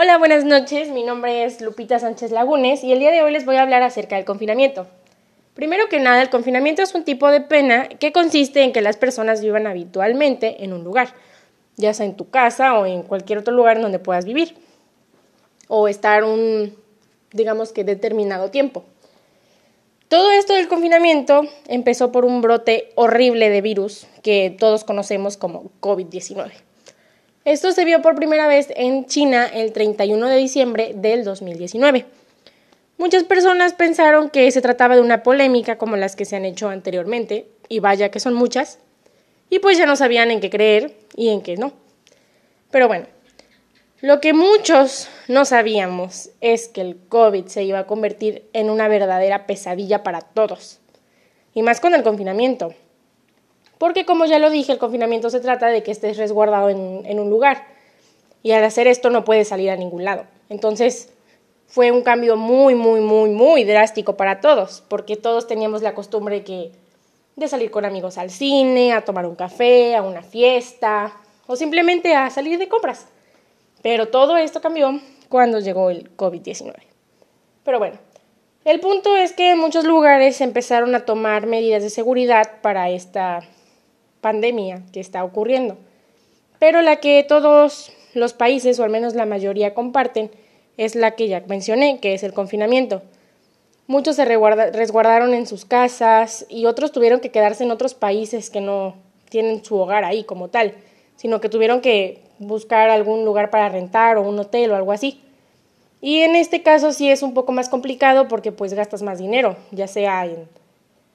Hola, buenas noches. Mi nombre es Lupita Sánchez Lagunes y el día de hoy les voy a hablar acerca del confinamiento. Primero que nada, el confinamiento es un tipo de pena que consiste en que las personas vivan habitualmente en un lugar, ya sea en tu casa o en cualquier otro lugar donde puedas vivir, o estar un, digamos que, determinado tiempo. Todo esto del confinamiento empezó por un brote horrible de virus que todos conocemos como COVID-19. Esto se vio por primera vez en China el 31 de diciembre del 2019. Muchas personas pensaron que se trataba de una polémica como las que se han hecho anteriormente, y vaya que son muchas, y pues ya no sabían en qué creer y en qué no. Pero bueno, lo que muchos no sabíamos es que el COVID se iba a convertir en una verdadera pesadilla para todos, y más con el confinamiento. Porque como ya lo dije, el confinamiento se trata de que estés resguardado en, un lugar. Y al hacer esto no puedes salir a ningún lado. Entonces fue un cambio muy, muy, muy, muy drástico para todos. Porque todos teníamos la costumbre de salir con amigos al cine, a tomar un café, a una fiesta o simplemente a salir de compras. Pero todo esto cambió cuando llegó el COVID-19. Pero bueno, el punto es que en muchos lugares empezaron a tomar medidas de seguridad para esta pandemia que está ocurriendo, pero la que todos los países, o al menos la mayoría, comparten es la que ya mencioné, que es el confinamiento. Muchos se resguardaron en sus casas y otros tuvieron que quedarse en otros países que no tienen su hogar ahí como tal, sino que tuvieron que buscar algún lugar para rentar o un hotel o algo así. Y en este caso sí es un poco más complicado porque pues gastas más dinero, ya sea en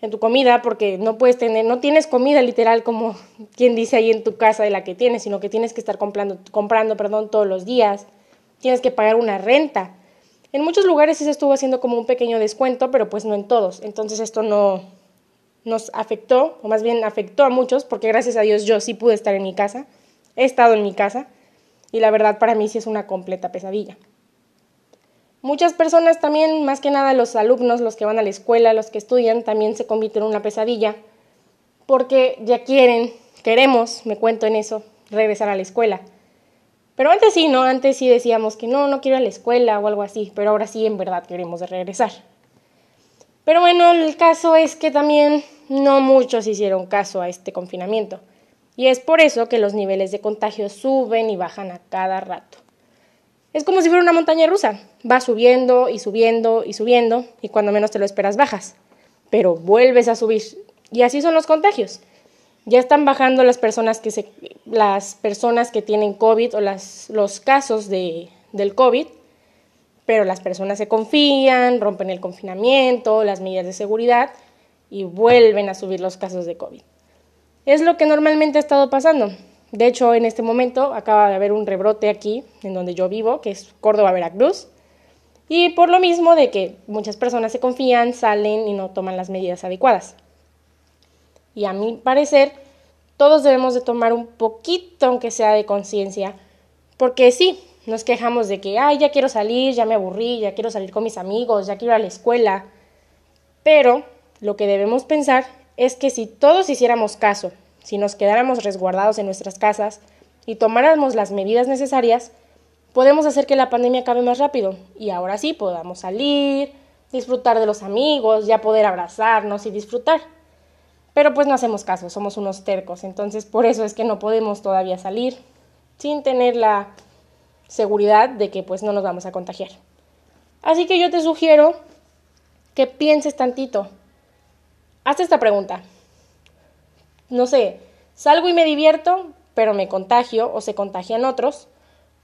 en tu comida porque no puedes tener, no tienes comida literal como quien dice ahí en tu casa de la que tienes, sino que tienes que estar comprando, comprando perdón, todos los días, tienes que pagar una renta. En muchos lugares sí se estuvo haciendo como un pequeño descuento, pero pues no en todos. Entonces esto no nos afectó, o más bien afectó a muchos, porque gracias a Dios yo sí pude estar en mi casa, he estado en mi casa, y la verdad para mí sí es una completa pesadilla. Muchas personas también, más que nada los alumnos, los que van a la escuela, los que estudian, también se convierten en una pesadilla porque ya quieren, queremos, me cuento en eso, regresar a la escuela. Pero antes sí, ¿no? Antes sí decíamos que no, no quiero ir a la escuela o algo así, pero ahora sí en verdad queremos regresar. Pero bueno, el caso es que también no muchos hicieron caso a este confinamiento. Y es por eso que los niveles de contagio suben y bajan a cada rato. Es como si fuera una montaña rusa. Va subiendo y subiendo y subiendo y cuando menos te lo esperas bajas. Pero vuelves a subir. Y así son los contagios. Ya están bajando las personas que, se, las personas que tienen COVID o los casos de, del COVID, pero las personas se confían, rompen el confinamiento, las medidas de seguridad y vuelven a subir los casos de COVID. Es lo que normalmente ha estado pasando. De hecho, en este momento acaba de haber un rebrote aquí, en donde yo vivo, que es Córdoba, Veracruz. Y por lo mismo de que muchas personas se confían, salen y no toman las medidas adecuadas. Y a mi parecer, todos debemos de tomar un poquito, aunque sea de conciencia, porque sí, nos quejamos de que, ay, ya quiero salir, ya me aburrí, ya quiero salir con mis amigos, ya quiero ir a la escuela. Pero lo que debemos pensar es que si todos hiciéramos caso si nos quedáramos resguardados en nuestras casas y tomáramos las medidas necesarias, podemos hacer que la pandemia acabe más rápido y ahora sí podamos salir, disfrutar de los amigos, ya poder abrazarnos y disfrutar. Pero pues no hacemos caso, somos unos tercos, entonces por eso es que no podemos todavía salir sin tener la seguridad de que pues no nos vamos a contagiar. Así que yo te sugiero que pienses tantito. Hazte esta pregunta no sé, salgo y me divierto, pero me contagio o se contagian otros.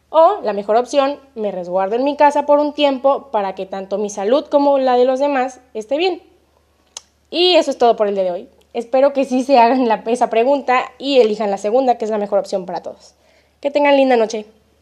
O la mejor opción, me resguardo en mi casa por un tiempo para que tanto mi salud como la de los demás esté bien. Y eso es todo por el día de hoy. Espero que sí se hagan la, esa pregunta y elijan la segunda, que es la mejor opción para todos. Que tengan linda noche.